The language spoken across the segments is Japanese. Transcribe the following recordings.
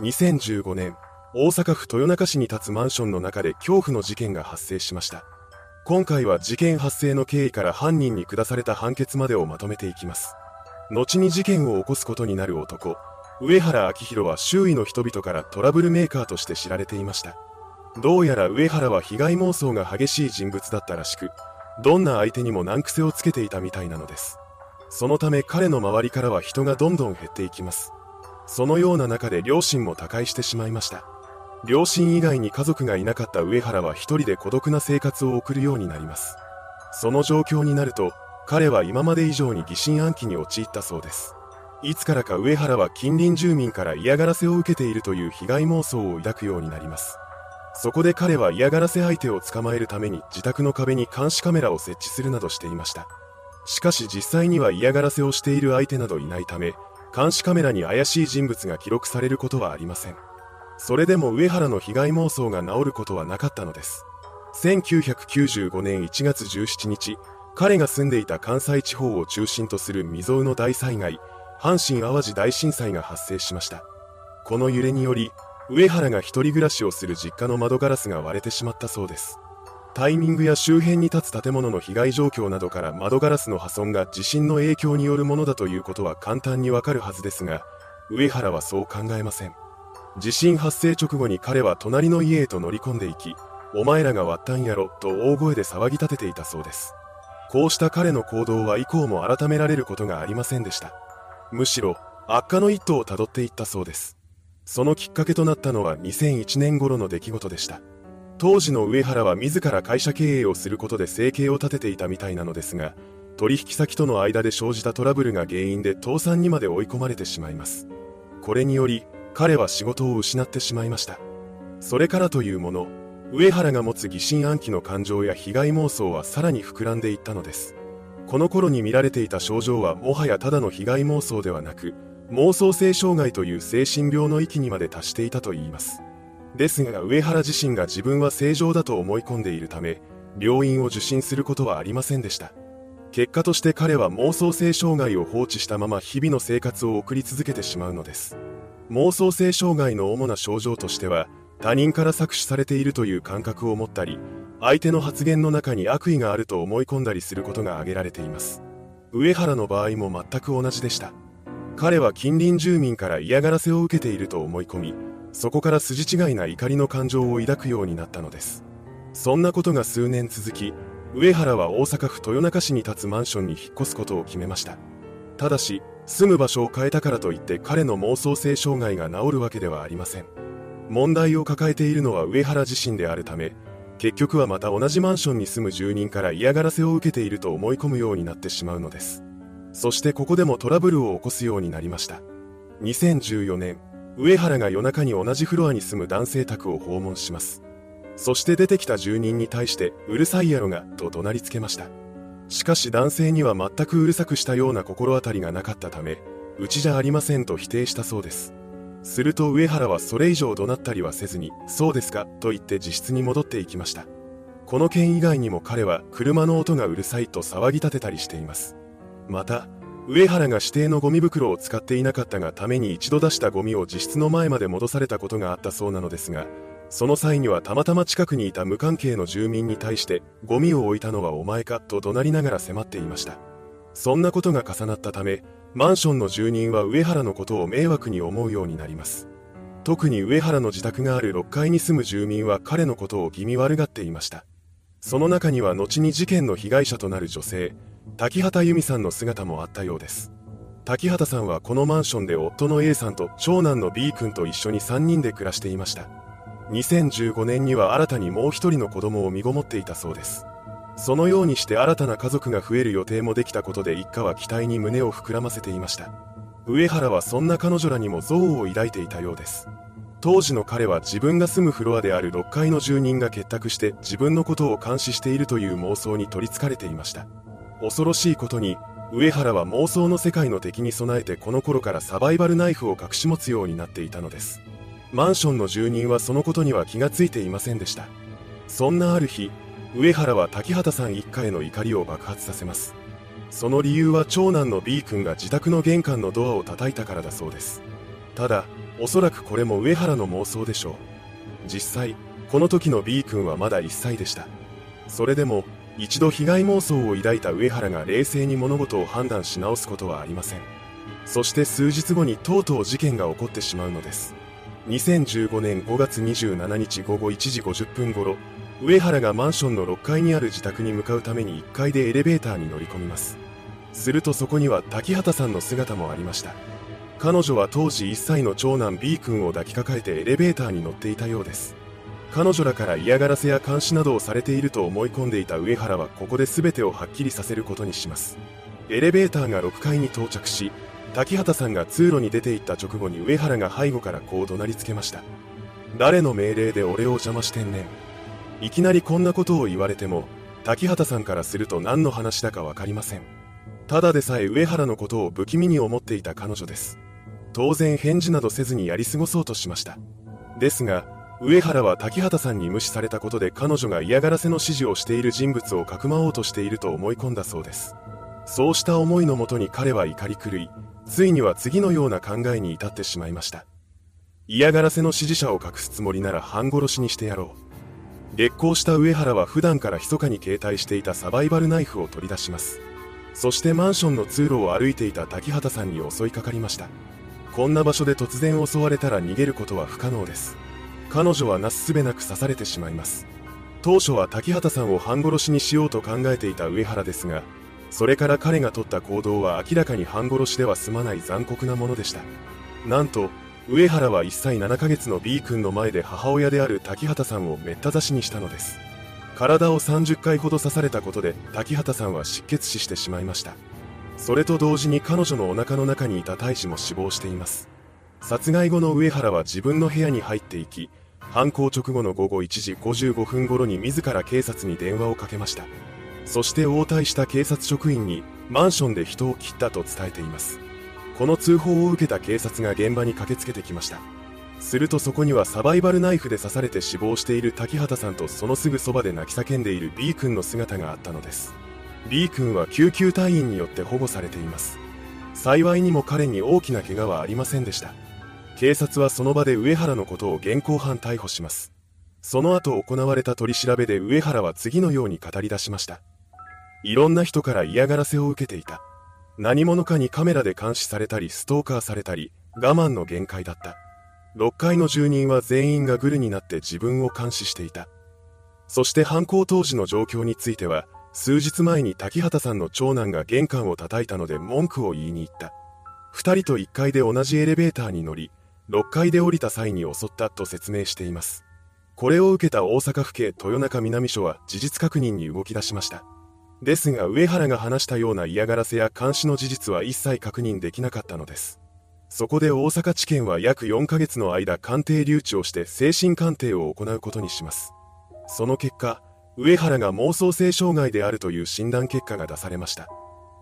2015年、大阪府豊中市に立つマンションの中で恐怖の事件が発生しました。今回は事件発生の経緯から犯人に下された判決までをまとめていきます。後に事件を起こすことになる男、上原明宏は周囲の人々からトラブルメーカーとして知られていました。どうやら上原は被害妄想が激しい人物だったらしく、どんな相手にも難癖をつけていたみたいなのです。そのため彼の周りからは人がどんどん減っていきます。そのような中で両親も他界してしまいました。両親以外に家族がいなかった上原は一人で孤独な生活を送るようになります。その状況になると、彼は今まで以上に疑心暗鬼に陥ったそうです。いつからか上原は近隣住民から嫌がらせを受けているという被害妄想を抱くようになります。そこで彼は嫌がらせ相手を捕まえるために自宅の壁に監視カメラを設置するなどしていました。しかし実際には嫌がらせをしている相手などいないため、監視カメラに怪しい人物が記録されることはありません。それでも上原の被害妄想が治ることはなかったのです。1995年1月17日、彼が住んでいた関西地方を中心とする未曾有の大災害、阪神淡路大震災が発生しました。この揺れにより、上原が一人暮らしをする実家の窓ガラスが割れてしまったそうです。タイミングや周辺に立つ建物の被害状況などから窓ガラスの破損が地震の影響によるものだということは簡単にわかるはずですが、上原はそう考えません。地震発生直後に彼は隣の家へと乗り込んでいき、お前らが割ったんやろと大声で騒ぎ立てていたそうです。こうした彼の行動は以降も改められることがありませんでした。むしろ、悪化の一途をたどっていったそうです。そのきっかけとなったのは2001年頃の出来事でした。当時の上原は自ら会社経営をすることで生計を立てていたみたいなのですが、取引先との間で生じたトラブルが原因で倒産にまで追い込まれてしまいます。これにより、彼は仕事を失ってしまいました。それからというもの、上原が持つ疑心暗鬼の感情や被害妄想はさらに膨らんでいったのです。この頃に見られていた症状はもはやただの被害妄想ではなく、妄想性障害という精神病の域にまで達していたといいます。ですが上原自身が自分は正常だと思い込んでいるため、病院を受診することはありませんでした。結果として彼は妄想性障害を放置したまま日々の生活を送り続けてしまうのです。妄想性障害の主な症状としては他人から搾取されているという感覚を持ったり相手の発言の中に悪意があると思い込んだりすることが挙げられています上原の場合も全く同じでした彼は近隣住民から嫌がらせを受けていると思い込みそこから筋違いな怒りの感情を抱くようになったのです。そんなことが数年続き上原は大阪府豊中市に立つマンションに引っ越すことを決めました。ただし住む場所を変えたからといって彼の妄想性障害が治るわけではありません。問題を抱えているのは上原自身であるため結局はまた同じマンションに住む住人から嫌がらせを受けていると思い込むようになってしまうのです。そしてここでもトラブルを起こすようになりました。2014年上原が夜中に同じフロアに住む男性宅を訪問しますそして出てきた住人に対してうるさいやろがと怒鳴りつけましたしかし男性には全くうるさくしたような心当たりがなかったため、うちじゃありませんと否定したそうです。すると上原はそれ以上怒鳴ったりはせずに、そうですかと言って自室に戻っていきました。この件以外にも彼は車の音がうるさいと騒ぎ立てたりしています。また、上原が指定のゴミ袋を使っていなかったがために一度出したゴミを自室の前まで戻されたことがあったそうなのですが、その際にはたまたま近くにいた無関係の住民に対してゴミを置いたのはお前かと怒鳴りながら迫っていました。そんなことが重なったためマンションの住人は上原のことを迷惑に思うようになります。特に上原の自宅がある6階に住む住民は彼のことを気味悪がっていました。その中には後に事件の被害者となる女性滝畑由美さんの姿もあったようです。滝畑さんはこのマンションで夫の A さんと長男の B 君と一緒に3人で暮らしていました。2015年には新たにもう一人の子供を身ごもっていたそうです。そのようにして新たな家族が増える予定もできたことで一家は期待に胸を膨らませていました。上原はそんな彼女らにも憎悪を抱いていたようです。当時の彼は自分が住むフロアである6階の住人が結託して自分のことを監視しているという妄想に取りつかれていました。恐ろしいことに上原は妄想の世界の敵に備えてこの頃からサバイバルナイフを隠し持つようになっていたのですマンションの住人はそのことには気がついていませんでしたそんなある日上原は滝畑さん一家への怒りを爆発させますその理由は長男の B 君が自宅の玄関のドアを叩いたからだそうですただおそらくこれも上原の妄想でしょう。実際、この時の B 君はまだ1歳でした。それでも、一度被害妄想を抱いた上原が冷静に物事を判断し直すことはありません。そして数日後にとうとう事件が起こってしまうのです。2015年5月27日午後1時50分頃、上原がマンションの6階にある自宅に向かうために1階でエレベーターに乗り込みます。するとそこには滝畑さんの姿もありました。彼女は当時1歳の長男 B 君を抱きかかえてエレベーターに乗っていたようです彼女らから嫌がらせや監視などをされていると思い込んでいた上原はここで全てをはっきりさせることにします。エレベーターが6階に到着し滝畑さんが通路に出て行った直後に上原が背後からこう怒鳴りつけました。誰の命令で俺を邪魔してんねん。いきなりこんなことを言われても滝畑さんからすると何の話だか分かりません。ただでさえ上原のことを不気味に思っていた彼女です。当然返事などせずにやり過ごそうとしました。ですが上原は滝畑さんに無視されたことで彼女が嫌がらせの指示をしている人物をかくまおうとしていると思い込んだそうです。そうした思いのもとに彼は怒り狂いついには次のような考えに至ってしまいました。嫌がらせの指示者を隠すつもりなら半殺しにしてやろう。激高した上原は普段から密かに携帯していたサバイバルナイフを取り出します。そしてマンションの通路を歩いていた滝畑さんに襲いかかりました。こんな場所で突然襲われたら逃げることは不可能です。彼女はなすすべなく刺されてしまいます。当初は滝畑さんを半殺しにしようと考えていた上原ですがそれから彼が取った行動は明らかに半殺しでは済まない残酷なものでした。なんと上原は1歳7ヶ月の B 君の前で母親である滝畑さんをめった刺しにしたのです。体を30回ほど刺されたことで滝畑さんは失血死してしまいました。それと同時に彼女のお腹の中にいた大使も死亡しています。殺害後の上原は自分の部屋に入っていき犯行直後の午後1時55分頃に自ら警察に電話をかけました。そして応対した警察職員にマンションで人を切ったと伝えています。この通報を受けた警察が現場に駆けつけてきました。するとそこにはサバイバルナイフで刺されて死亡している滝畑さんとそのすぐそばで泣き叫んでいる B 君の姿があったのです。B 君は救急隊員によって保護されています。幸いにも彼に大きな怪我はありませんでした。警察はその場で上原のことを現行犯逮捕します。その後行われた取り調べで上原は次のように語り出しました。いろんな人から嫌がらせを受けていた。何者かにカメラで監視されたりストーカーされたり我慢の限界だった。6階の住人は全員がグルになって自分を監視していた。そして犯行当時の状況については数日前に滝畑さんの長男が玄関を叩いたので文句を言いに行った。二人と1階で同じエレベーターに乗り、6階で降りた際に襲ったと説明しています。これを受けた大阪府警豊中南署は事実確認に動き出しました。ですが上原が話したような嫌がらせや監視の事実は一切確認できなかったのです。そこで大阪地検は約4ヶ月の間鑑定留置をして精神鑑定を行うことにします。その結果、上原が妄想性障害であるという診断結果が出されました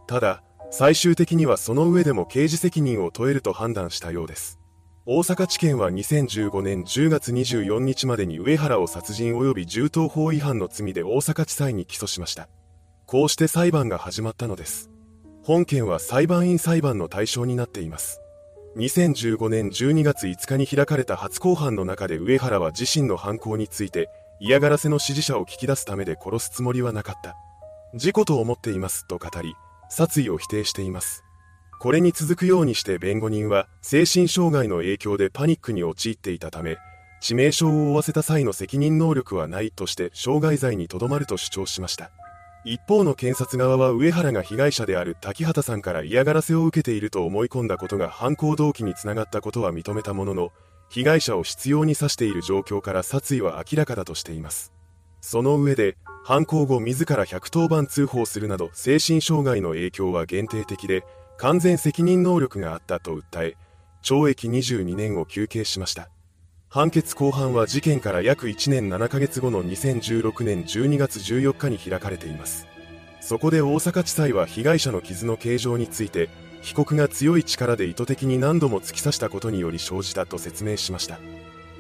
ただ最終的にはその上でも刑事責任を問えると判断したようです大阪地検は2015年10月24日までに上原を殺人及び銃刀法違反の罪で大阪地裁に起訴しましたこうして裁判が始まったのです本件は裁判員裁判の対象になっています2015年12月5日に開かれた初公判の中で上原は自身の犯行について嫌がらせの指示者を聞き出すためで殺すつもりはなかった。事故と思っていますと語り、殺意を否定しています。これに続くようにして弁護人は、精神障害の影響でパニックに陥っていたため、致命傷を負わせた際の責任能力はないとして傷害罪にとどまると主張しました。一方の検察側は上原が被害者である滝畑さんから嫌がらせを受けていると思い込んだことが犯行動機につながったことは認めたものの、被害者を執拗に刺している状況から殺意は明らかだとしています。その上で、犯行後自ら110番通報するなど精神障害の影響は限定的で、完全責任能力があったと訴え、懲役22年を求刑しました。判決公判は事件から約1年7ヶ月後の2016年12月14日に開かれています。そこで大阪地裁は被害者の傷の形状について、被告が強い力で意図的に何度も突き刺したことにより生じたと説明しました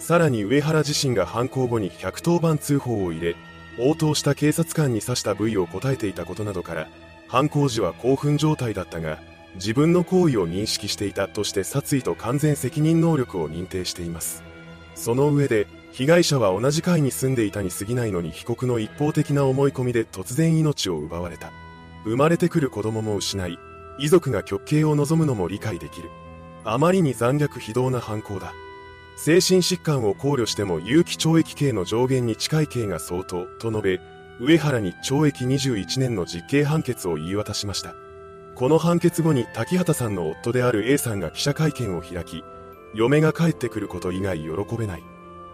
さらに上原自身が犯行後に110番通報を入れ応答した警察官に刺した部位を答えていたことなどから犯行時は興奮状態だったが自分の行為を認識していたとして殺意と完全責任能力を認定しています。その上で被害者は同じ階に住んでいたに過ぎないのに被告の一方的な思い込みで突然命を奪われた。生まれてくる子供も失い遺族が極刑を望むのも理解できる。あまりに残虐非道な犯行だ。精神疾患を考慮しても有期懲役刑の上限に近い刑が相当と述べ上原に懲役21年の実刑判決を言い渡しました。この判決後に滝畑さんの夫である A さんが記者会見を開き嫁が帰ってくること以外喜べない。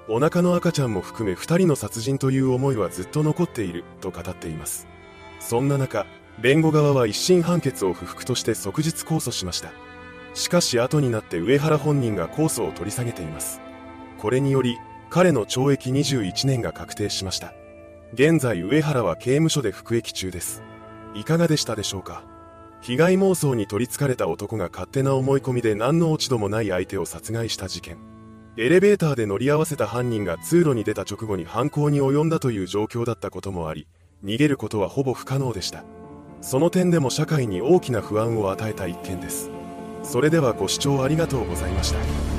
お腹の赤ちゃんも含め2人の殺人という思いはずっと残っていると語っています。そんな中弁護側は一審判決を不服として即日控訴しました。しかし後になって上原本人が控訴を取り下げています。これにより彼の懲役21年が確定しました。現在上原は刑務所で服役中です。いかがでしたでしょうか？被害妄想に取りつかれた男が勝手な思い込みで何の落ち度もない相手を殺害した事件。エレベーターで乗り合わせた犯人が通路に出た直後に犯行に及んだという状況だったこともあり逃げることはほぼ不可能でした。その点でも社会に大きな不安を与えた一件です。それではご視聴ありがとうございました。